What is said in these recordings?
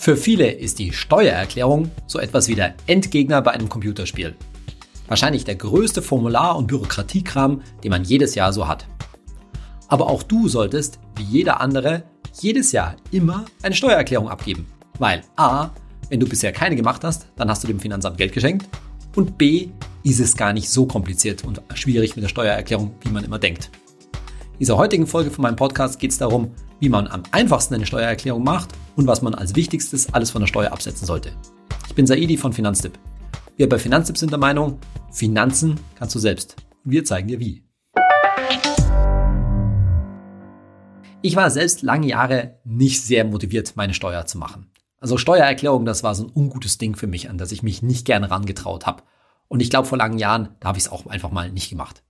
Für viele ist die Steuererklärung so etwas wie der Endgegner bei einem Computerspiel. Wahrscheinlich der größte Formular- und Bürokratiekram, den man jedes Jahr so hat. Aber auch du solltest, wie jeder andere, jedes Jahr immer eine Steuererklärung abgeben. Weil a, wenn du bisher keine gemacht hast, dann hast du dem Finanzamt Geld geschenkt. Und b, ist es gar nicht so kompliziert und schwierig mit der Steuererklärung, wie man immer denkt. In dieser heutigen Folge von meinem Podcast geht es darum, wie man am einfachsten eine Steuererklärung macht und was man als Wichtigstes alles von der Steuer absetzen sollte. Ich bin Saidi von Finanztipp. Wir bei Finanztipp sind der Meinung, Finanzen kannst du selbst. Wir zeigen dir wie. Ich war selbst lange Jahre nicht sehr motiviert, meine Steuer zu machen. Also Steuererklärung, das war so ein ungutes Ding für mich, an das ich mich nicht gerne rangetraut habe. Und ich glaube, vor langen Jahren, da habe ich es auch einfach mal nicht gemacht.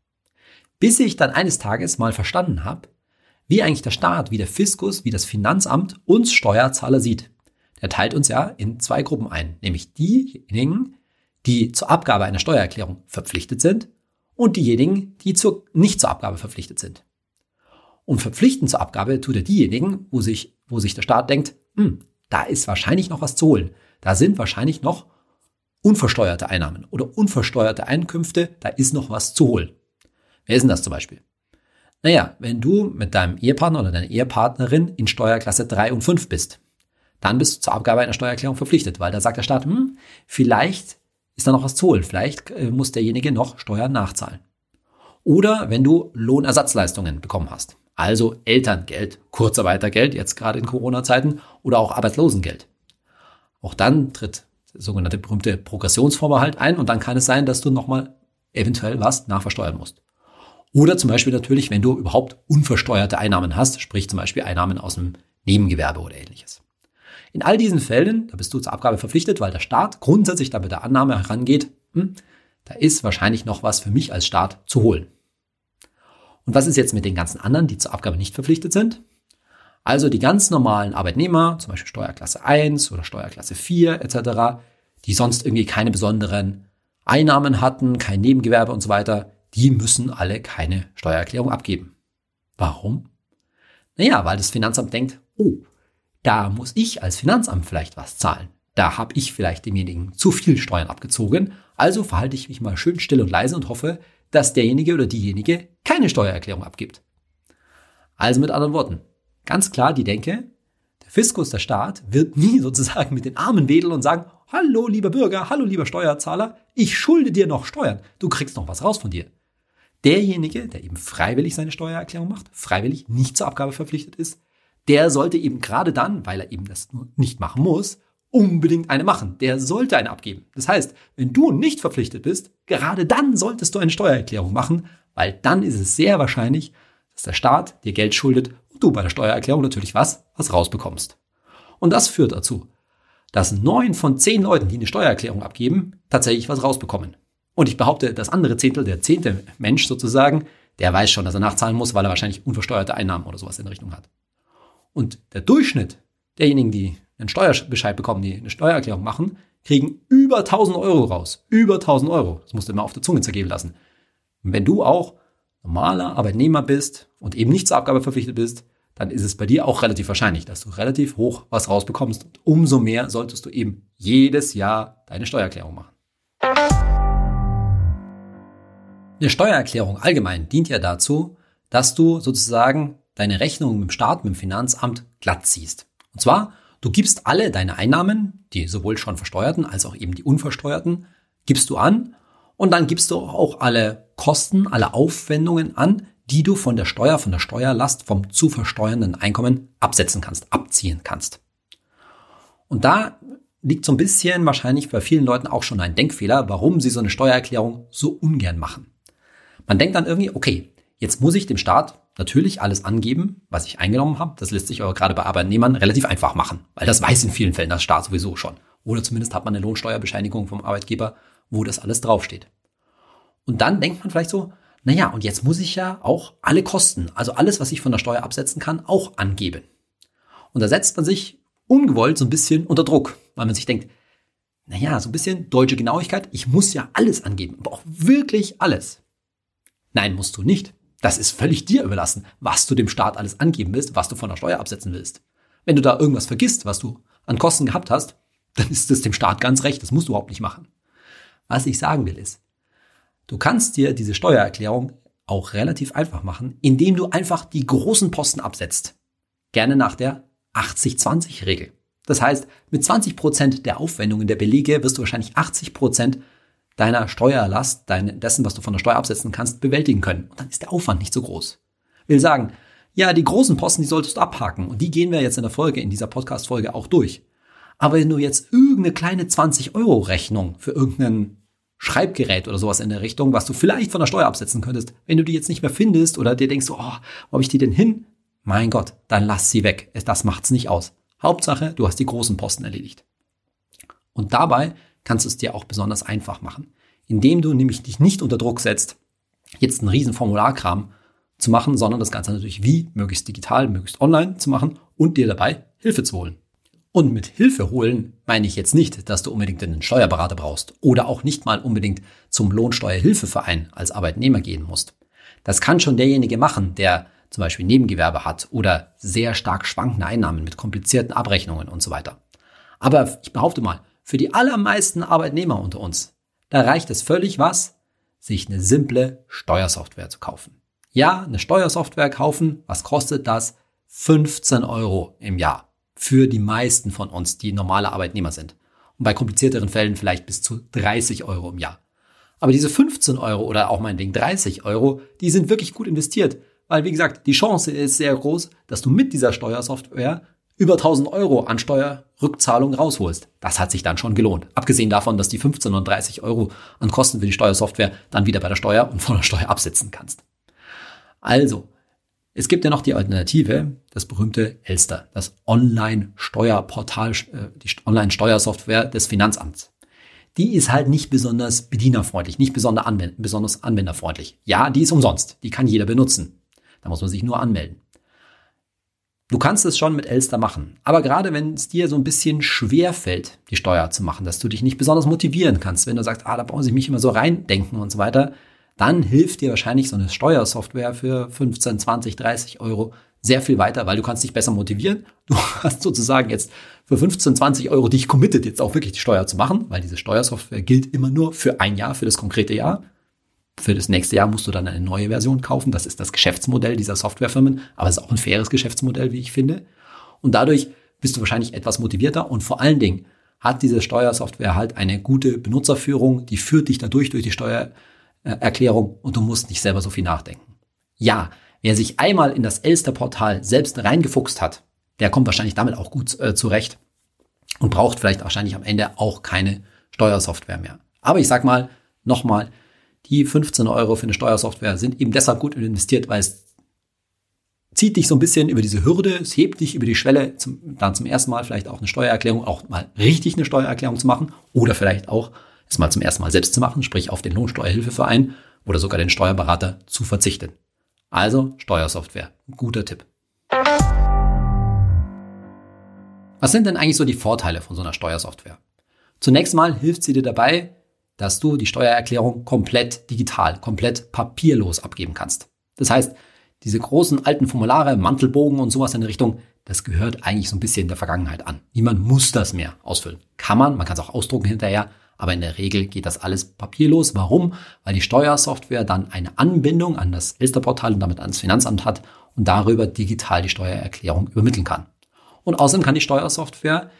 Bis ich dann eines Tages mal verstanden habe, wie eigentlich der Staat, wie der Fiskus, wie das Finanzamt uns Steuerzahler sieht. Der teilt uns ja in zwei Gruppen ein, nämlich diejenigen, die zur Abgabe einer Steuererklärung verpflichtet sind und diejenigen, die zur, nicht zur Abgabe verpflichtet sind. Und verpflichtend zur Abgabe tut er diejenigen, wo sich, wo sich der Staat denkt, hm, da ist wahrscheinlich noch was zu holen. Da sind wahrscheinlich noch unversteuerte Einnahmen oder unversteuerte Einkünfte, da ist noch was zu holen. Wer ist denn das zum Beispiel? Naja, wenn du mit deinem Ehepartner oder deiner Ehepartnerin in Steuerklasse 3 und 5 bist, dann bist du zur Abgabe einer Steuererklärung verpflichtet, weil da sagt der Staat, hm, vielleicht ist da noch was zu holen, vielleicht äh, muss derjenige noch Steuern nachzahlen. Oder wenn du Lohnersatzleistungen bekommen hast, also Elterngeld, Kurzarbeitergeld, jetzt gerade in Corona-Zeiten, oder auch Arbeitslosengeld. Auch dann tritt der sogenannte berühmte Progressionsvorbehalt ein und dann kann es sein, dass du nochmal eventuell was nachversteuern musst. Oder zum Beispiel natürlich, wenn du überhaupt unversteuerte Einnahmen hast, sprich zum Beispiel Einnahmen aus dem Nebengewerbe oder ähnliches. In all diesen Fällen, da bist du zur Abgabe verpflichtet, weil der Staat grundsätzlich da mit der Annahme herangeht, hm, da ist wahrscheinlich noch was für mich als Staat zu holen. Und was ist jetzt mit den ganzen anderen, die zur Abgabe nicht verpflichtet sind? Also die ganz normalen Arbeitnehmer, zum Beispiel Steuerklasse 1 oder Steuerklasse 4 etc., die sonst irgendwie keine besonderen Einnahmen hatten, kein Nebengewerbe und so weiter, die müssen alle keine Steuererklärung abgeben. Warum? Naja, weil das Finanzamt denkt, oh, da muss ich als Finanzamt vielleicht was zahlen. Da habe ich vielleicht demjenigen zu viel Steuern abgezogen, also verhalte ich mich mal schön still und leise und hoffe, dass derjenige oder diejenige keine Steuererklärung abgibt. Also mit anderen Worten, ganz klar die Denke, der Fiskus, der Staat, wird nie sozusagen mit den Armen wedeln und sagen, hallo lieber Bürger, hallo lieber Steuerzahler, ich schulde dir noch Steuern, du kriegst noch was raus von dir. Derjenige, der eben freiwillig seine Steuererklärung macht, freiwillig nicht zur Abgabe verpflichtet ist, der sollte eben gerade dann, weil er eben das nicht machen muss, unbedingt eine machen. Der sollte eine abgeben. Das heißt, wenn du nicht verpflichtet bist, gerade dann solltest du eine Steuererklärung machen, weil dann ist es sehr wahrscheinlich, dass der Staat dir Geld schuldet und du bei der Steuererklärung natürlich was, was rausbekommst. Und das führt dazu, dass neun von zehn Leuten, die eine Steuererklärung abgeben, tatsächlich was rausbekommen. Und ich behaupte, das andere Zehntel, der zehnte Mensch sozusagen, der weiß schon, dass er nachzahlen muss, weil er wahrscheinlich unversteuerte Einnahmen oder sowas in der Richtung hat. Und der Durchschnitt derjenigen, die einen Steuerbescheid bekommen, die eine Steuererklärung machen, kriegen über 1000 Euro raus. Über 1000 Euro. Das musst du immer auf der Zunge zergeben lassen. Und wenn du auch normaler Arbeitnehmer bist und eben nicht zur Abgabe verpflichtet bist, dann ist es bei dir auch relativ wahrscheinlich, dass du relativ hoch was rausbekommst. Und umso mehr solltest du eben jedes Jahr deine Steuererklärung machen. Eine Steuererklärung allgemein dient ja dazu, dass du sozusagen deine Rechnung mit dem Staat, mit dem Finanzamt glatt ziehst. Und zwar, du gibst alle deine Einnahmen, die sowohl schon versteuerten als auch eben die unversteuerten, gibst du an und dann gibst du auch alle Kosten, alle Aufwendungen an, die du von der Steuer, von der Steuerlast, vom zu versteuernden Einkommen absetzen kannst, abziehen kannst. Und da liegt so ein bisschen wahrscheinlich bei vielen Leuten auch schon ein Denkfehler, warum sie so eine Steuererklärung so ungern machen. Man denkt dann irgendwie, okay, jetzt muss ich dem Staat natürlich alles angeben, was ich eingenommen habe. Das lässt sich aber gerade bei Arbeitnehmern relativ einfach machen, weil das weiß in vielen Fällen das Staat sowieso schon. Oder zumindest hat man eine Lohnsteuerbescheinigung vom Arbeitgeber, wo das alles draufsteht. Und dann denkt man vielleicht so, naja, und jetzt muss ich ja auch alle Kosten, also alles, was ich von der Steuer absetzen kann, auch angeben. Und da setzt man sich ungewollt so ein bisschen unter Druck, weil man sich denkt, naja, so ein bisschen deutsche Genauigkeit, ich muss ja alles angeben, aber auch wirklich alles. Nein, musst du nicht. Das ist völlig dir überlassen, was du dem Staat alles angeben willst, was du von der Steuer absetzen willst. Wenn du da irgendwas vergisst, was du an Kosten gehabt hast, dann ist es dem Staat ganz recht. Das musst du überhaupt nicht machen. Was ich sagen will ist, du kannst dir diese Steuererklärung auch relativ einfach machen, indem du einfach die großen Posten absetzt. Gerne nach der 80-20-Regel. Das heißt, mit 20 Prozent der Aufwendungen der Belege wirst du wahrscheinlich 80 Prozent deiner Steuerlast, dein, dessen, was du von der Steuer absetzen kannst, bewältigen können. Und dann ist der Aufwand nicht so groß. Will sagen, ja, die großen Posten, die solltest du abhaken. Und die gehen wir jetzt in der Folge, in dieser Podcast-Folge auch durch. Aber wenn du jetzt irgendeine kleine 20-Euro-Rechnung für irgendeinen Schreibgerät oder sowas in der Richtung, was du vielleicht von der Steuer absetzen könntest, wenn du die jetzt nicht mehr findest oder dir denkst, oh, wo habe ich die denn hin? Mein Gott, dann lass sie weg. Das macht's nicht aus. Hauptsache, du hast die großen Posten erledigt. Und dabei kannst du es dir auch besonders einfach machen, indem du nämlich dich nicht unter Druck setzt, jetzt einen riesen Formularkram zu machen, sondern das Ganze natürlich wie möglichst digital, möglichst online zu machen und dir dabei Hilfe zu holen. Und mit Hilfe holen meine ich jetzt nicht, dass du unbedingt einen Steuerberater brauchst oder auch nicht mal unbedingt zum Lohnsteuerhilfeverein als Arbeitnehmer gehen musst. Das kann schon derjenige machen, der zum Beispiel Nebengewerbe hat oder sehr stark schwankende Einnahmen mit komplizierten Abrechnungen und so weiter. Aber ich behaupte mal, für die allermeisten Arbeitnehmer unter uns, da reicht es völlig was, sich eine simple Steuersoftware zu kaufen. Ja, eine Steuersoftware kaufen, was kostet das? 15 Euro im Jahr für die meisten von uns, die normale Arbeitnehmer sind. Und bei komplizierteren Fällen vielleicht bis zu 30 Euro im Jahr. Aber diese 15 Euro oder auch meinetwegen 30 Euro, die sind wirklich gut investiert. Weil, wie gesagt, die Chance ist sehr groß, dass du mit dieser Steuersoftware über 1000 Euro an Steuerrückzahlung rausholst. Das hat sich dann schon gelohnt. Abgesehen davon, dass die 15 und 30 Euro an Kosten für die Steuersoftware dann wieder bei der Steuer und von der Steuer absetzen kannst. Also, es gibt ja noch die Alternative, das berühmte Elster, das Online-Steuerportal, äh, die Online-Steuersoftware des Finanzamts. Die ist halt nicht besonders bedienerfreundlich, nicht besonders, anwend besonders anwenderfreundlich. Ja, die ist umsonst, die kann jeder benutzen. Da muss man sich nur anmelden. Du kannst es schon mit Elster machen, aber gerade wenn es dir so ein bisschen schwer fällt, die Steuer zu machen, dass du dich nicht besonders motivieren kannst, wenn du sagst, ah, da brauche ich mich immer so reindenken und so weiter, dann hilft dir wahrscheinlich so eine Steuersoftware für 15, 20, 30 Euro sehr viel weiter, weil du kannst dich besser motivieren. Du hast sozusagen jetzt für 15, 20 Euro dich committed, jetzt auch wirklich die Steuer zu machen, weil diese Steuersoftware gilt immer nur für ein Jahr, für das konkrete Jahr. Für das nächste Jahr musst du dann eine neue Version kaufen. Das ist das Geschäftsmodell dieser Softwarefirmen, aber es ist auch ein faires Geschäftsmodell, wie ich finde. Und dadurch bist du wahrscheinlich etwas motivierter und vor allen Dingen hat diese Steuersoftware halt eine gute Benutzerführung, die führt dich dadurch durch die Steuer Erklärung und du musst nicht selber so viel nachdenken. Ja, wer sich einmal in das Elster-Portal selbst reingefuchst hat, der kommt wahrscheinlich damit auch gut äh, zurecht und braucht vielleicht wahrscheinlich am Ende auch keine Steuersoftware mehr. Aber ich sag mal, nochmal, die 15 Euro für eine Steuersoftware sind eben deshalb gut investiert, weil es zieht dich so ein bisschen über diese Hürde, es hebt dich über die Schwelle, zum, dann zum ersten Mal vielleicht auch eine Steuererklärung, auch mal richtig eine Steuererklärung zu machen oder vielleicht auch es mal zum ersten Mal selbst zu machen, sprich auf den Lohnsteuerhilfeverein oder sogar den Steuerberater zu verzichten. Also Steuersoftware, guter Tipp. Was sind denn eigentlich so die Vorteile von so einer Steuersoftware? Zunächst mal hilft sie dir dabei, dass du die Steuererklärung komplett digital, komplett papierlos abgeben kannst. Das heißt, diese großen alten Formulare, Mantelbogen und sowas in der Richtung, das gehört eigentlich so ein bisschen der Vergangenheit an. Niemand muss das mehr ausfüllen. Kann man, man kann es auch ausdrucken hinterher, aber in der Regel geht das alles papierlos. Warum? Weil die Steuersoftware dann eine Anbindung an das Elsterportal und damit ans Finanzamt hat und darüber digital die Steuererklärung übermitteln kann. Und außerdem kann die Steuersoftware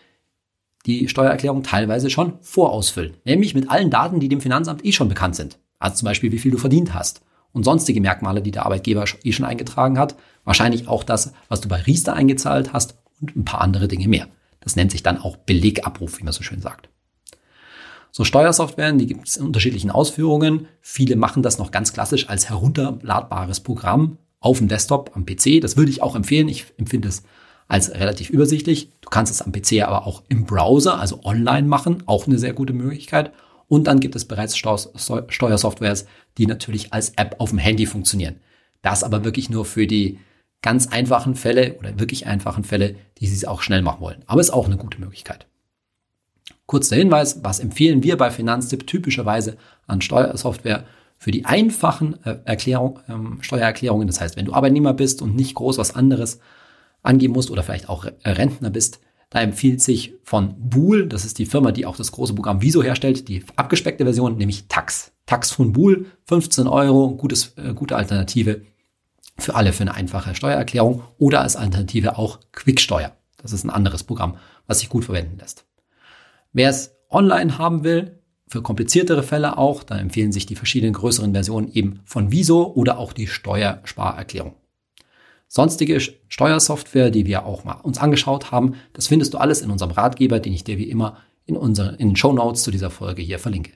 die Steuererklärung teilweise schon vorausfüllen, nämlich mit allen Daten, die dem Finanzamt eh schon bekannt sind. Also zum Beispiel, wie viel du verdient hast und sonstige Merkmale, die der Arbeitgeber eh schon eingetragen hat. Wahrscheinlich auch das, was du bei Riester eingezahlt hast und ein paar andere Dinge mehr. Das nennt sich dann auch Belegabruf, wie man so schön sagt. So Steuersoftwaren, die gibt es in unterschiedlichen Ausführungen. Viele machen das noch ganz klassisch als herunterladbares Programm auf dem Desktop am PC. Das würde ich auch empfehlen. Ich empfinde es als relativ übersichtlich. Du kannst es am PC aber auch im Browser, also online machen, auch eine sehr gute Möglichkeit. Und dann gibt es bereits Steuersoftwares, die natürlich als App auf dem Handy funktionieren. Das aber wirklich nur für die ganz einfachen Fälle oder wirklich einfachen Fälle, die sie es auch schnell machen wollen. Aber ist auch eine gute Möglichkeit. Kurzer Hinweis, was empfehlen wir bei Finanztipp typischerweise an Steuersoftware für die einfachen äh, Erklärung, ähm, Steuererklärungen. Das heißt, wenn du Arbeitnehmer bist und nicht groß was anderes angeben musst oder vielleicht auch Rentner bist, Da empfiehlt sich von Bool, das ist die Firma, die auch das große Programm Viso herstellt, die abgespeckte Version, nämlich Tax. Tax von Bool, 15 Euro, gutes, äh, gute Alternative für alle für eine einfache Steuererklärung oder als Alternative auch Quicksteuer. Das ist ein anderes Programm, was sich gut verwenden lässt. Wer es online haben will, für kompliziertere Fälle auch, dann empfehlen sich die verschiedenen größeren Versionen eben von Viso oder auch die Steuersparerklärung. Sonstige Steuersoftware, die wir auch mal uns angeschaut haben, das findest du alles in unserem Ratgeber, den ich dir wie immer in, unseren, in den Show Notes zu dieser Folge hier verlinke.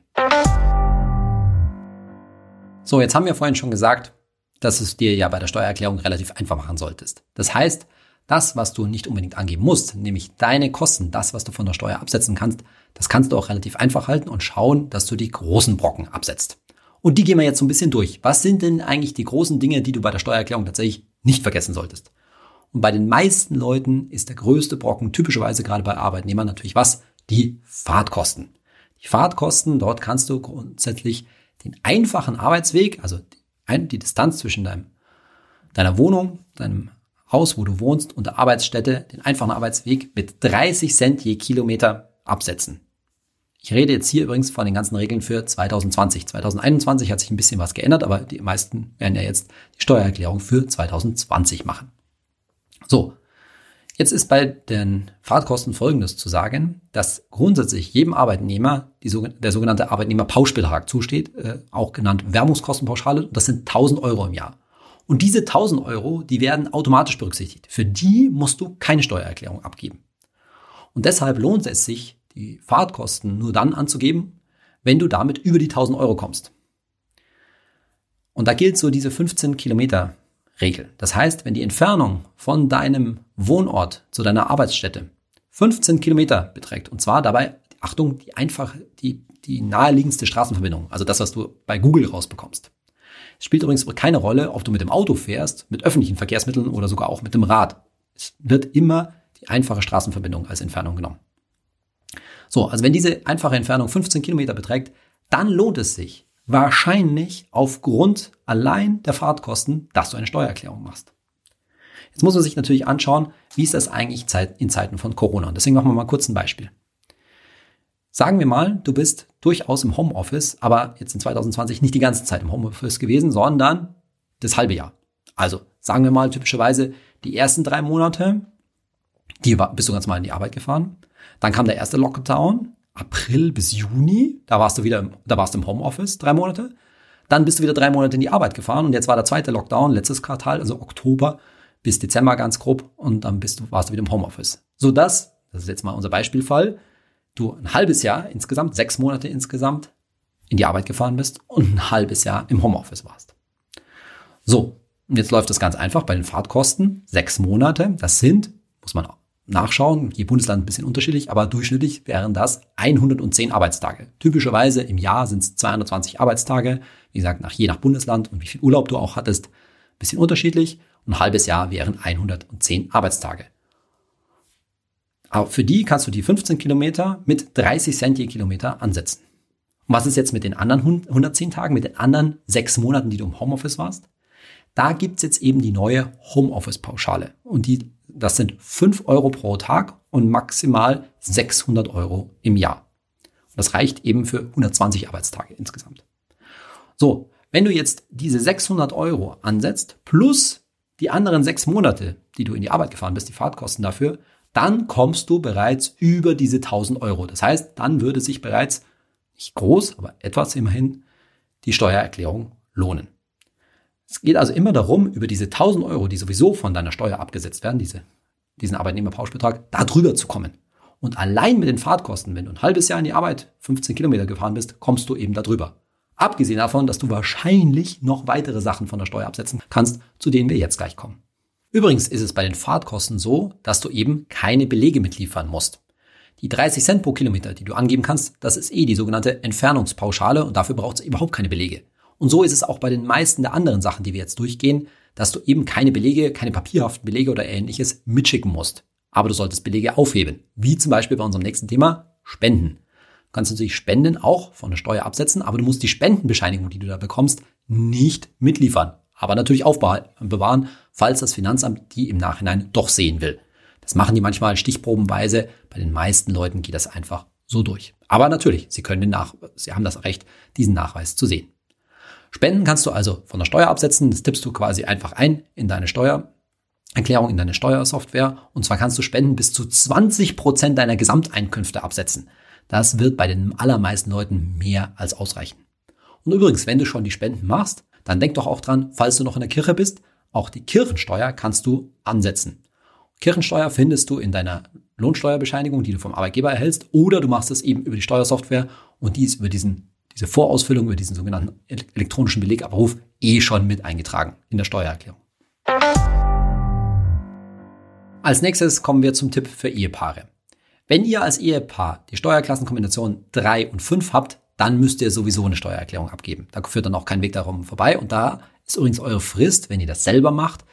So, jetzt haben wir vorhin schon gesagt, dass es dir ja bei der Steuererklärung relativ einfach machen solltest. Das heißt, das, was du nicht unbedingt angeben musst, nämlich deine Kosten, das, was du von der Steuer absetzen kannst, das kannst du auch relativ einfach halten und schauen, dass du die großen Brocken absetzt. Und die gehen wir jetzt so ein bisschen durch. Was sind denn eigentlich die großen Dinge, die du bei der Steuererklärung tatsächlich nicht vergessen solltest? Und bei den meisten Leuten ist der größte Brocken typischerweise gerade bei Arbeitnehmern natürlich was? Die Fahrtkosten. Die Fahrtkosten, dort kannst du grundsätzlich den einfachen Arbeitsweg, also die Distanz zwischen deinem, deiner Wohnung, deinem Haus, wo du wohnst und der Arbeitsstätte, den einfachen Arbeitsweg mit 30 Cent je Kilometer absetzen. Ich rede jetzt hier übrigens von den ganzen Regeln für 2020. 2021 hat sich ein bisschen was geändert, aber die meisten werden ja jetzt die Steuererklärung für 2020 machen. So. Jetzt ist bei den Fahrtkosten Folgendes zu sagen, dass grundsätzlich jedem Arbeitnehmer die, der sogenannte Arbeitnehmerpauschbetrag zusteht, äh, auch genannt Wärmungskostenpauschale. Das sind 1000 Euro im Jahr. Und diese 1000 Euro, die werden automatisch berücksichtigt. Für die musst du keine Steuererklärung abgeben. Und deshalb lohnt es sich, die Fahrtkosten nur dann anzugeben, wenn du damit über die 1000 Euro kommst. Und da gilt so diese 15 Kilometer Regel. Das heißt, wenn die Entfernung von deinem Wohnort zu deiner Arbeitsstätte 15 Kilometer beträgt, und zwar dabei, Achtung, die einfache, die, die naheliegendste Straßenverbindung, also das, was du bei Google rausbekommst. Es spielt übrigens keine Rolle, ob du mit dem Auto fährst, mit öffentlichen Verkehrsmitteln oder sogar auch mit dem Rad. Es wird immer die einfache Straßenverbindung als Entfernung genommen. So, also wenn diese einfache Entfernung 15 Kilometer beträgt, dann lohnt es sich wahrscheinlich aufgrund allein der Fahrtkosten, dass du eine Steuererklärung machst. Jetzt muss man sich natürlich anschauen, wie ist das eigentlich in Zeiten von Corona. Und deswegen machen wir mal kurz ein Beispiel. Sagen wir mal, du bist durchaus im Homeoffice, aber jetzt in 2020 nicht die ganze Zeit im Homeoffice gewesen, sondern das halbe Jahr. Also sagen wir mal typischerweise die ersten drei Monate, die bist du ganz mal in die Arbeit gefahren. Dann kam der erste Lockdown, April bis Juni, da warst du wieder, da warst du im Homeoffice, drei Monate. Dann bist du wieder drei Monate in die Arbeit gefahren und jetzt war der zweite Lockdown, letztes Quartal, also Oktober bis Dezember ganz grob und dann bist du, warst du wieder im Homeoffice. So dass, das ist jetzt mal unser Beispielfall, du ein halbes Jahr insgesamt, sechs Monate insgesamt in die Arbeit gefahren bist und ein halbes Jahr im Homeoffice warst. So, und jetzt läuft das ganz einfach bei den Fahrtkosten. Sechs Monate, das sind, muss man nachschauen, je Bundesland ein bisschen unterschiedlich, aber durchschnittlich wären das 110 Arbeitstage. Typischerweise im Jahr sind es 220 Arbeitstage. Wie gesagt, nach, je nach Bundesland und wie viel Urlaub du auch hattest, ein bisschen unterschiedlich. Ein halbes Jahr wären 110 Arbeitstage. Aber für die kannst du die 15 Kilometer mit 30 Cent je Kilometer ansetzen. Und was ist jetzt mit den anderen 110 Tagen, mit den anderen sechs Monaten, die du im Homeoffice warst? Da gibt's jetzt eben die neue Homeoffice-Pauschale. Und die, das sind 5 Euro pro Tag und maximal 600 Euro im Jahr. Und das reicht eben für 120 Arbeitstage insgesamt. So, wenn du jetzt diese 600 Euro ansetzt, plus die anderen sechs Monate, die du in die Arbeit gefahren bist, die Fahrtkosten dafür, dann kommst du bereits über diese 1000 Euro. Das heißt, dann würde sich bereits nicht groß, aber etwas immerhin die Steuererklärung lohnen. Es geht also immer darum, über diese 1000 Euro, die sowieso von deiner Steuer abgesetzt werden, diese, diesen Arbeitnehmerpauschbetrag, da drüber zu kommen. Und allein mit den Fahrtkosten, wenn du ein halbes Jahr in die Arbeit 15 Kilometer gefahren bist, kommst du eben da drüber. Abgesehen davon, dass du wahrscheinlich noch weitere Sachen von der Steuer absetzen kannst, zu denen wir jetzt gleich kommen. Übrigens ist es bei den Fahrtkosten so, dass du eben keine Belege mitliefern musst. Die 30 Cent pro Kilometer, die du angeben kannst, das ist eh die sogenannte Entfernungspauschale und dafür braucht es überhaupt keine Belege. Und so ist es auch bei den meisten der anderen Sachen, die wir jetzt durchgehen, dass du eben keine Belege, keine papierhaften Belege oder ähnliches mitschicken musst. Aber du solltest Belege aufheben. Wie zum Beispiel bei unserem nächsten Thema Spenden. Du kannst natürlich Spenden auch von der Steuer absetzen, aber du musst die Spendenbescheinigung, die du da bekommst, nicht mitliefern aber natürlich aufbewahren, falls das Finanzamt die im Nachhinein doch sehen will. Das machen die manchmal stichprobenweise. Bei den meisten Leuten geht das einfach so durch. Aber natürlich, Sie können den Nach Sie haben das Recht, diesen Nachweis zu sehen. Spenden kannst du also von der Steuer absetzen. Das tippst du quasi einfach ein in deine Steuererklärung, in deine Steuersoftware. Und zwar kannst du Spenden bis zu 20 Prozent deiner Gesamteinkünfte absetzen. Das wird bei den allermeisten Leuten mehr als ausreichen. Und übrigens, wenn du schon die Spenden machst, dann denk doch auch dran, falls du noch in der Kirche bist, auch die Kirchensteuer kannst du ansetzen. Kirchensteuer findest du in deiner Lohnsteuerbescheinigung, die du vom Arbeitgeber erhältst, oder du machst es eben über die Steuersoftware und die ist über diesen, diese Vorausfüllung, über diesen sogenannten elektronischen Belegabruf eh schon mit eingetragen in der Steuererklärung. Als nächstes kommen wir zum Tipp für Ehepaare. Wenn ihr als Ehepaar die Steuerklassenkombination 3 und 5 habt, dann müsst ihr sowieso eine Steuererklärung abgeben. Da führt dann auch kein Weg darum vorbei. Und da ist übrigens eure Frist, wenn ihr das selber macht,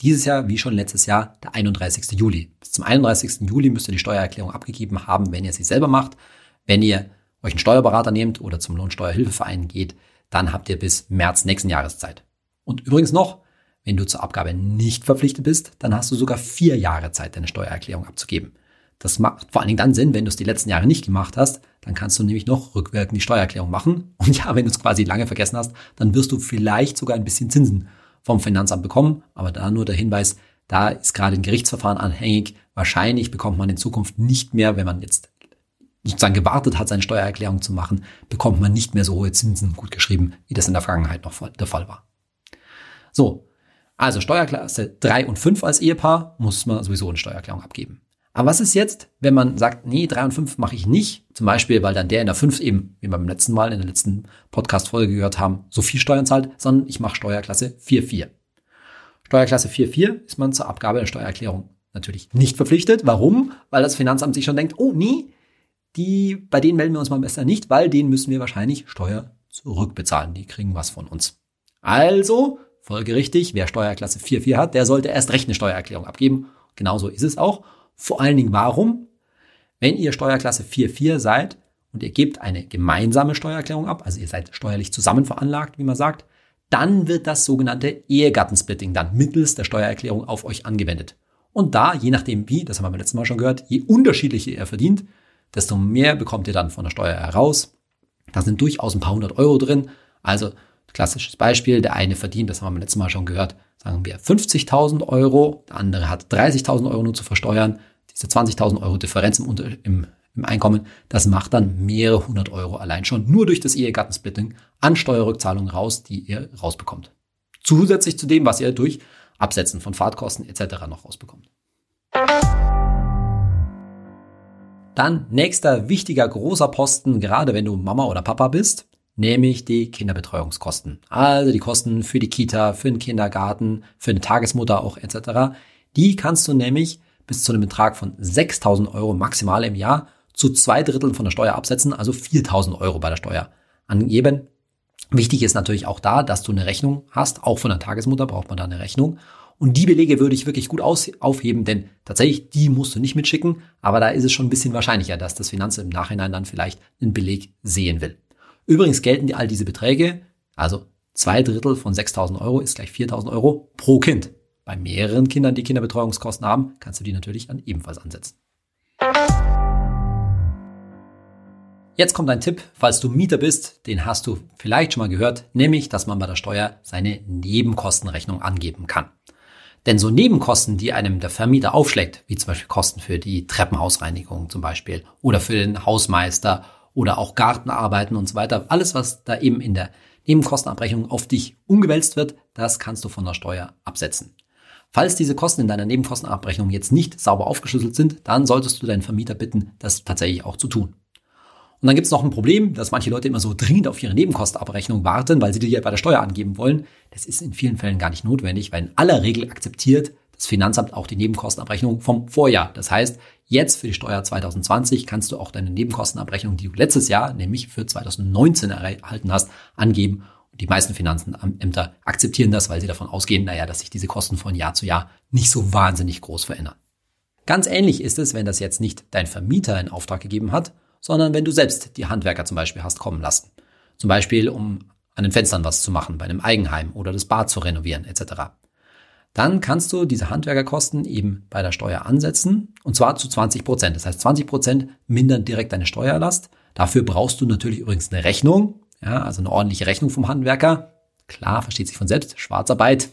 dieses Jahr, wie schon letztes Jahr, der 31. Juli. Bis zum 31. Juli müsst ihr die Steuererklärung abgegeben haben, wenn ihr sie selber macht. Wenn ihr euch einen Steuerberater nehmt oder zum Lohnsteuerhilfeverein geht, dann habt ihr bis März nächsten Jahres Zeit. Und übrigens noch, wenn du zur Abgabe nicht verpflichtet bist, dann hast du sogar vier Jahre Zeit, deine Steuererklärung abzugeben. Das macht vor allen Dingen dann Sinn, wenn du es die letzten Jahre nicht gemacht hast, dann kannst du nämlich noch rückwirkend die Steuererklärung machen. Und ja, wenn du es quasi lange vergessen hast, dann wirst du vielleicht sogar ein bisschen Zinsen vom Finanzamt bekommen. Aber da nur der Hinweis, da ist gerade ein Gerichtsverfahren anhängig. Wahrscheinlich bekommt man in Zukunft nicht mehr, wenn man jetzt sozusagen gewartet hat, seine Steuererklärung zu machen, bekommt man nicht mehr so hohe Zinsen gut geschrieben, wie das in der Vergangenheit noch der Fall war. So. Also Steuerklasse 3 und 5 als Ehepaar muss man sowieso eine Steuererklärung abgeben. Aber was ist jetzt, wenn man sagt, nee, 3 und 5 mache ich nicht? Zum Beispiel, weil dann der in der 5 eben, wie wir beim letzten Mal in der letzten Podcast-Folge gehört haben, so viel Steuern zahlt, sondern ich mache Steuerklasse 4.4. Steuerklasse 4.4 ist man zur Abgabe der Steuererklärung natürlich nicht verpflichtet. Warum? Weil das Finanzamt sich schon denkt, oh nee, die, bei denen melden wir uns mal besser nicht, weil denen müssen wir wahrscheinlich Steuer zurückbezahlen. Die kriegen was von uns. Also, folgerichtig, wer Steuerklasse 4.4 hat, der sollte erst recht eine Steuererklärung abgeben. Genauso ist es auch. Vor allen Dingen warum? Wenn ihr Steuerklasse 4.4 seid und ihr gebt eine gemeinsame Steuererklärung ab, also ihr seid steuerlich zusammen veranlagt, wie man sagt, dann wird das sogenannte Ehegattensplitting dann mittels der Steuererklärung auf euch angewendet. Und da, je nachdem wie, das haben wir beim letzten Mal schon gehört, je unterschiedlicher ihr verdient, desto mehr bekommt ihr dann von der Steuer heraus. Da sind durchaus ein paar hundert Euro drin. Also klassisches Beispiel, der eine verdient, das haben wir beim letzten Mal schon gehört, sagen wir 50.000 Euro, der andere hat 30.000 Euro nur zu versteuern. Diese 20.000 Euro Differenz im, im, im Einkommen, das macht dann mehrere hundert Euro allein schon nur durch das Ehegattensplitting an Steuerrückzahlungen raus, die ihr rausbekommt. Zusätzlich zu dem, was ihr durch Absetzen von Fahrtkosten etc. noch rausbekommt. Dann nächster wichtiger großer Posten, gerade wenn du Mama oder Papa bist, nämlich die Kinderbetreuungskosten. Also die Kosten für die Kita, für den Kindergarten, für eine Tagesmutter auch etc. Die kannst du nämlich bis zu einem Betrag von 6.000 Euro maximal im Jahr zu zwei Dritteln von der Steuer absetzen, also 4.000 Euro bei der Steuer angeben. Wichtig ist natürlich auch da, dass du eine Rechnung hast. Auch von der Tagesmutter braucht man da eine Rechnung. Und die Belege würde ich wirklich gut aufheben, denn tatsächlich, die musst du nicht mitschicken, aber da ist es schon ein bisschen wahrscheinlicher, dass das Finanzamt im Nachhinein dann vielleicht einen Beleg sehen will. Übrigens gelten all diese Beträge, also zwei Drittel von 6.000 Euro ist gleich 4.000 Euro pro Kind. Bei mehreren Kindern, die Kinderbetreuungskosten haben, kannst du die natürlich dann ebenfalls ansetzen. Jetzt kommt ein Tipp, falls du Mieter bist, den hast du vielleicht schon mal gehört, nämlich, dass man bei der Steuer seine Nebenkostenrechnung angeben kann. Denn so Nebenkosten, die einem der Vermieter aufschlägt, wie zum Beispiel Kosten für die Treppenhausreinigung zum Beispiel oder für den Hausmeister oder auch Gartenarbeiten und so weiter. Alles, was da eben in der Nebenkostenabrechnung auf dich umgewälzt wird, das kannst du von der Steuer absetzen. Falls diese Kosten in deiner Nebenkostenabrechnung jetzt nicht sauber aufgeschlüsselt sind, dann solltest du deinen Vermieter bitten, das tatsächlich auch zu tun. Und dann gibt es noch ein Problem, dass manche Leute immer so dringend auf ihre Nebenkostenabrechnung warten, weil sie die ja bei der Steuer angeben wollen. Das ist in vielen Fällen gar nicht notwendig, weil in aller Regel akzeptiert das Finanzamt auch die Nebenkostenabrechnung vom Vorjahr. Das heißt, Jetzt für die Steuer 2020 kannst du auch deine Nebenkostenabrechnung, die du letztes Jahr, nämlich für 2019 erhalten hast, angeben. Und die meisten Finanzämter akzeptieren das, weil sie davon ausgehen, naja, dass sich diese Kosten von Jahr zu Jahr nicht so wahnsinnig groß verändern. Ganz ähnlich ist es, wenn das jetzt nicht dein Vermieter in Auftrag gegeben hat, sondern wenn du selbst die Handwerker zum Beispiel hast kommen lassen. Zum Beispiel, um an den Fenstern was zu machen bei einem Eigenheim oder das Bad zu renovieren etc. dann kannst du diese Handwerkerkosten eben bei der Steuer ansetzen und zwar zu 20 Prozent. Das heißt, 20 Prozent mindern direkt deine Steuerlast. Dafür brauchst du natürlich übrigens eine Rechnung, ja, also eine ordentliche Rechnung vom Handwerker. Klar, versteht sich von selbst, Schwarzarbeit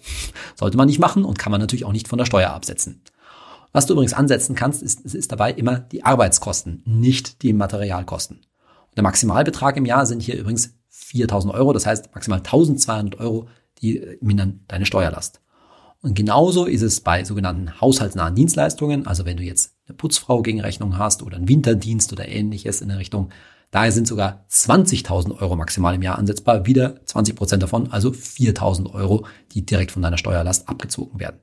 sollte man nicht machen und kann man natürlich auch nicht von der Steuer absetzen. Was du übrigens ansetzen kannst, ist, ist dabei immer die Arbeitskosten, nicht die Materialkosten. Und der Maximalbetrag im Jahr sind hier übrigens 4000 Euro, das heißt maximal 1200 Euro, die mindern deine Steuerlast. Und genauso ist es bei sogenannten haushaltsnahen Dienstleistungen, also wenn du jetzt eine Putzfrau gegen Rechnung hast oder einen Winterdienst oder ähnliches in der Richtung, daher sind sogar 20.000 Euro maximal im Jahr ansetzbar, wieder 20 Prozent davon, also 4.000 Euro, die direkt von deiner Steuerlast abgezogen werden.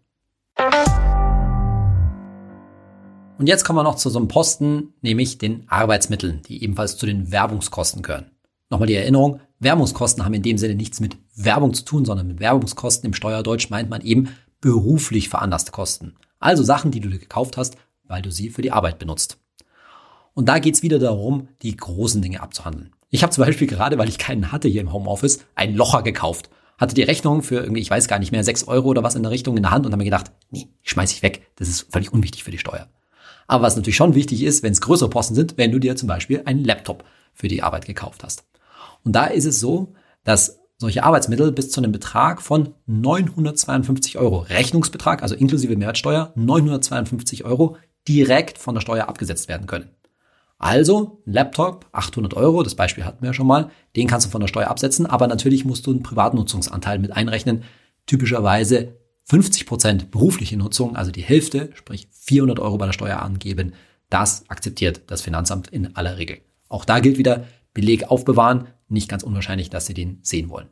Und jetzt kommen wir noch zu so einem Posten, nämlich den Arbeitsmitteln, die ebenfalls zu den Werbungskosten gehören. Nochmal die Erinnerung, Werbungskosten haben in dem Sinne nichts mit Werbung zu tun, sondern mit Werbungskosten im Steuerdeutsch meint man eben beruflich veranlasste Kosten. Also Sachen, die du dir gekauft hast, weil du sie für die Arbeit benutzt. Und da geht's wieder darum, die großen Dinge abzuhandeln. Ich habe zum Beispiel gerade, weil ich keinen hatte hier im Homeoffice, einen Locher gekauft. Hatte die Rechnung für irgendwie, ich weiß gar nicht mehr, sechs Euro oder was in der Richtung in der Hand und habe mir gedacht, nee, schmeiß ich weg. Das ist völlig unwichtig für die Steuer. Aber was natürlich schon wichtig ist, wenn es größere Posten sind, wenn du dir zum Beispiel einen Laptop für die Arbeit gekauft hast. Und da ist es so, dass solche Arbeitsmittel bis zu einem Betrag von 952 Euro, Rechnungsbetrag, also inklusive Mehrwertsteuer, 952 Euro direkt von der Steuer abgesetzt werden können. Also ein Laptop, 800 Euro, das Beispiel hatten wir ja schon mal, den kannst du von der Steuer absetzen, aber natürlich musst du einen Privatnutzungsanteil mit einrechnen, typischerweise 50 Prozent berufliche Nutzung, also die Hälfte, sprich 400 Euro bei der Steuer angeben. Das akzeptiert das Finanzamt in aller Regel. Auch da gilt wieder, Beleg aufbewahren, nicht ganz unwahrscheinlich, dass sie den sehen wollen.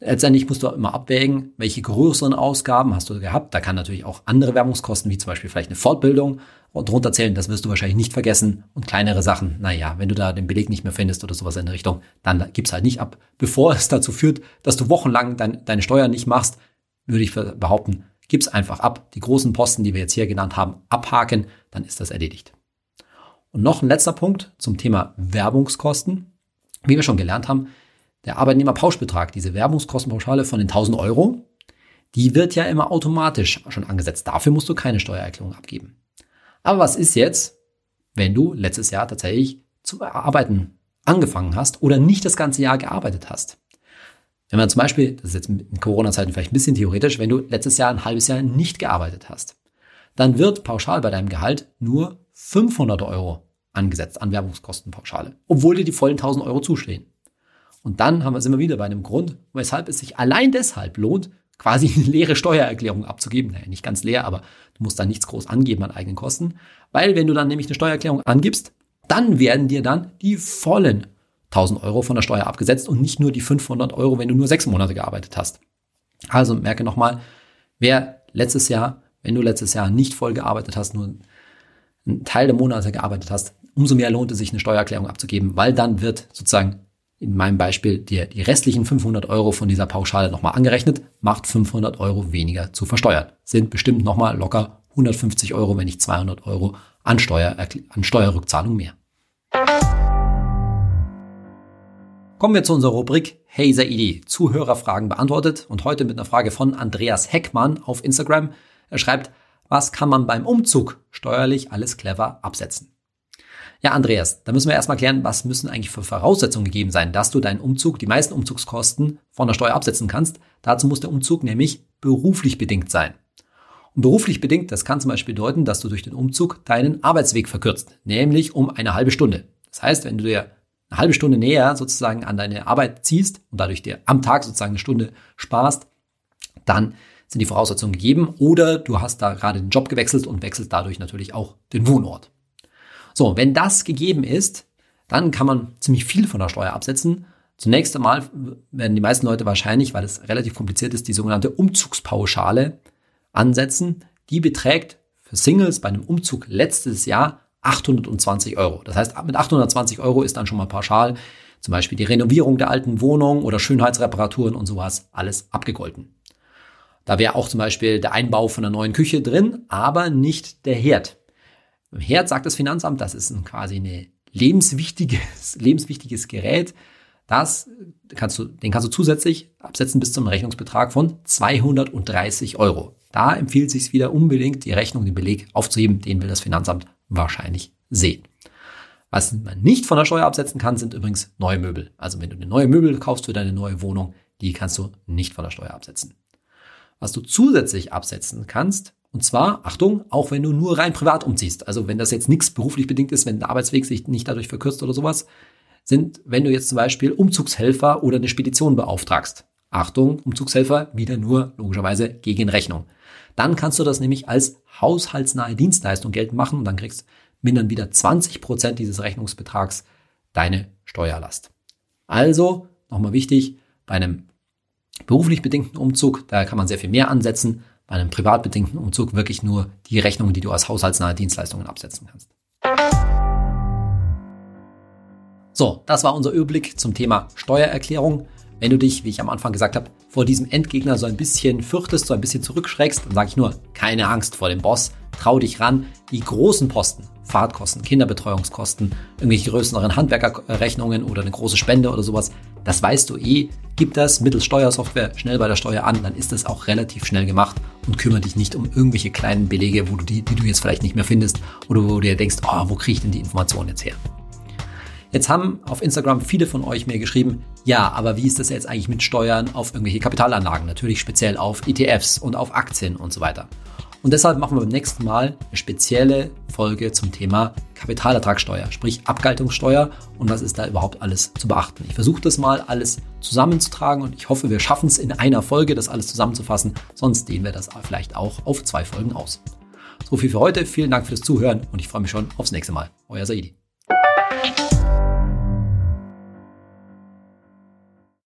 Letztendlich musst du immer abwägen, welche größeren Ausgaben hast du gehabt. Da kann natürlich auch andere Werbungskosten, wie zum Beispiel vielleicht eine Fortbildung, drunter zählen. Das wirst du wahrscheinlich nicht vergessen. Und kleinere Sachen, naja, wenn du da den Beleg nicht mehr findest oder sowas in der Richtung, dann gib's halt nicht ab. Bevor es dazu führt, dass du wochenlang dein, deine Steuern nicht machst, würde ich behaupten, gib's einfach ab. Die großen Posten, die wir jetzt hier genannt haben, abhaken, dann ist das erledigt. Und noch ein letzter Punkt zum Thema Werbungskosten. Wie wir schon gelernt haben, der Arbeitnehmerpauschbetrag, diese Werbungskostenpauschale von den 1000 Euro, die wird ja immer automatisch schon angesetzt. Dafür musst du keine Steuererklärung abgeben. Aber was ist jetzt, wenn du letztes Jahr tatsächlich zu arbeiten angefangen hast oder nicht das ganze Jahr gearbeitet hast? Wenn man zum Beispiel, das ist jetzt in Corona-Zeiten vielleicht ein bisschen theoretisch, wenn du letztes Jahr ein halbes Jahr nicht gearbeitet hast, dann wird pauschal bei deinem Gehalt nur 500 Euro angesetzt an Werbungskostenpauschale, obwohl dir die vollen 1000 Euro zustehen. Und dann haben wir es immer wieder bei einem Grund, weshalb es sich allein deshalb lohnt, quasi eine leere Steuererklärung abzugeben. Naja, nicht ganz leer, aber du musst da nichts groß angeben an eigenen Kosten. Weil wenn du dann nämlich eine Steuererklärung angibst, dann werden dir dann die vollen 1000 Euro von der Steuer abgesetzt und nicht nur die 500 Euro, wenn du nur sechs Monate gearbeitet hast. Also merke nochmal, wer letztes Jahr, wenn du letztes Jahr nicht voll gearbeitet hast, nur einen Teil der Monate gearbeitet hast, umso mehr lohnt es sich, eine Steuererklärung abzugeben, weil dann wird sozusagen in meinem Beispiel dir die restlichen 500 Euro von dieser Pauschale nochmal angerechnet, macht 500 Euro weniger zu versteuern. Sind bestimmt nochmal locker 150 Euro, wenn nicht 200 Euro an, Steuer, an Steuerrückzahlung mehr. Kommen wir zu unserer Rubrik Hey Saidi, Zuhörerfragen beantwortet und heute mit einer Frage von Andreas Heckmann auf Instagram. Er schreibt, was kann man beim Umzug steuerlich alles clever absetzen? Ja, Andreas, da müssen wir erstmal klären, was müssen eigentlich für Voraussetzungen gegeben sein, dass du deinen Umzug, die meisten Umzugskosten von der Steuer absetzen kannst. Dazu muss der Umzug nämlich beruflich bedingt sein. Und beruflich bedingt, das kann zum Beispiel bedeuten, dass du durch den Umzug deinen Arbeitsweg verkürzt, nämlich um eine halbe Stunde. Das heißt, wenn du dir eine halbe Stunde näher sozusagen an deine Arbeit ziehst und dadurch dir am Tag sozusagen eine Stunde sparst, dann sind die Voraussetzungen gegeben oder du hast da gerade den Job gewechselt und wechselst dadurch natürlich auch den Wohnort. So, wenn das gegeben ist, dann kann man ziemlich viel von der Steuer absetzen. Zunächst einmal werden die meisten Leute wahrscheinlich, weil es relativ kompliziert ist, die sogenannte Umzugspauschale ansetzen. Die beträgt für Singles bei einem Umzug letztes Jahr 820 Euro. Das heißt, mit 820 Euro ist dann schon mal pauschal zum Beispiel die Renovierung der alten Wohnung oder Schönheitsreparaturen und sowas alles abgegolten. Da wäre auch zum Beispiel der Einbau von einer neuen Küche drin, aber nicht der Herd. Im Herd sagt das Finanzamt, das ist ein quasi ein lebenswichtiges, lebenswichtiges Gerät. Das kannst du, den kannst du zusätzlich absetzen bis zum Rechnungsbetrag von 230 Euro. Da empfiehlt sich wieder unbedingt, die Rechnung, den Beleg aufzuheben. Den will das Finanzamt wahrscheinlich sehen. Was man nicht von der Steuer absetzen kann, sind übrigens neue Möbel. Also wenn du eine neue Möbel kaufst für deine neue Wohnung, die kannst du nicht von der Steuer absetzen. Was du zusätzlich absetzen kannst, und zwar, Achtung, auch wenn du nur rein privat umziehst. Also wenn das jetzt nichts beruflich bedingt ist, wenn der Arbeitsweg sich nicht dadurch verkürzt oder sowas, sind, wenn du jetzt zum Beispiel Umzugshelfer oder eine Spedition beauftragst. Achtung, Umzugshelfer wieder nur logischerweise gegen Rechnung. Dann kannst du das nämlich als haushaltsnahe Dienstleistung geltend machen und dann kriegst mindern wieder 20 Prozent dieses Rechnungsbetrags deine Steuerlast. Also, nochmal wichtig, bei einem beruflich bedingten Umzug, da kann man sehr viel mehr ansetzen. Bei einem privat bedingten Umzug wirklich nur die Rechnungen, die du als haushaltsnahe Dienstleistungen absetzen kannst. So, das war unser Überblick zum Thema Steuererklärung. Wenn du dich, wie ich am Anfang gesagt habe, vor diesem Endgegner so ein bisschen fürchtest, so ein bisschen zurückschreckst, dann sage ich nur, keine Angst vor dem Boss, trau dich ran. Die großen Posten, Fahrtkosten, Kinderbetreuungskosten, irgendwelche größeren Handwerkerrechnungen oder eine große Spende oder sowas, das weißt du eh. Gib das mittels Steuersoftware schnell bei der Steuer an, dann ist das auch relativ schnell gemacht und kümmere dich nicht um irgendwelche kleinen Belege, wo du die, die du jetzt vielleicht nicht mehr findest oder wo du dir denkst, oh, wo kriege ich denn die Informationen jetzt her? Jetzt haben auf Instagram viele von euch mir geschrieben, ja, aber wie ist das jetzt eigentlich mit Steuern auf irgendwelche Kapitalanlagen? Natürlich speziell auf ETFs und auf Aktien und so weiter. Und deshalb machen wir beim nächsten Mal eine spezielle Folge zum Thema Kapitalertragssteuer, sprich Abgeltungssteuer und was ist da überhaupt alles zu beachten. Ich versuche das mal alles zusammenzutragen und ich hoffe, wir schaffen es in einer Folge, das alles zusammenzufassen. Sonst dehnen wir das vielleicht auch auf zwei Folgen aus. So viel für heute. Vielen Dank fürs Zuhören und ich freue mich schon aufs nächste Mal. Euer Saidi.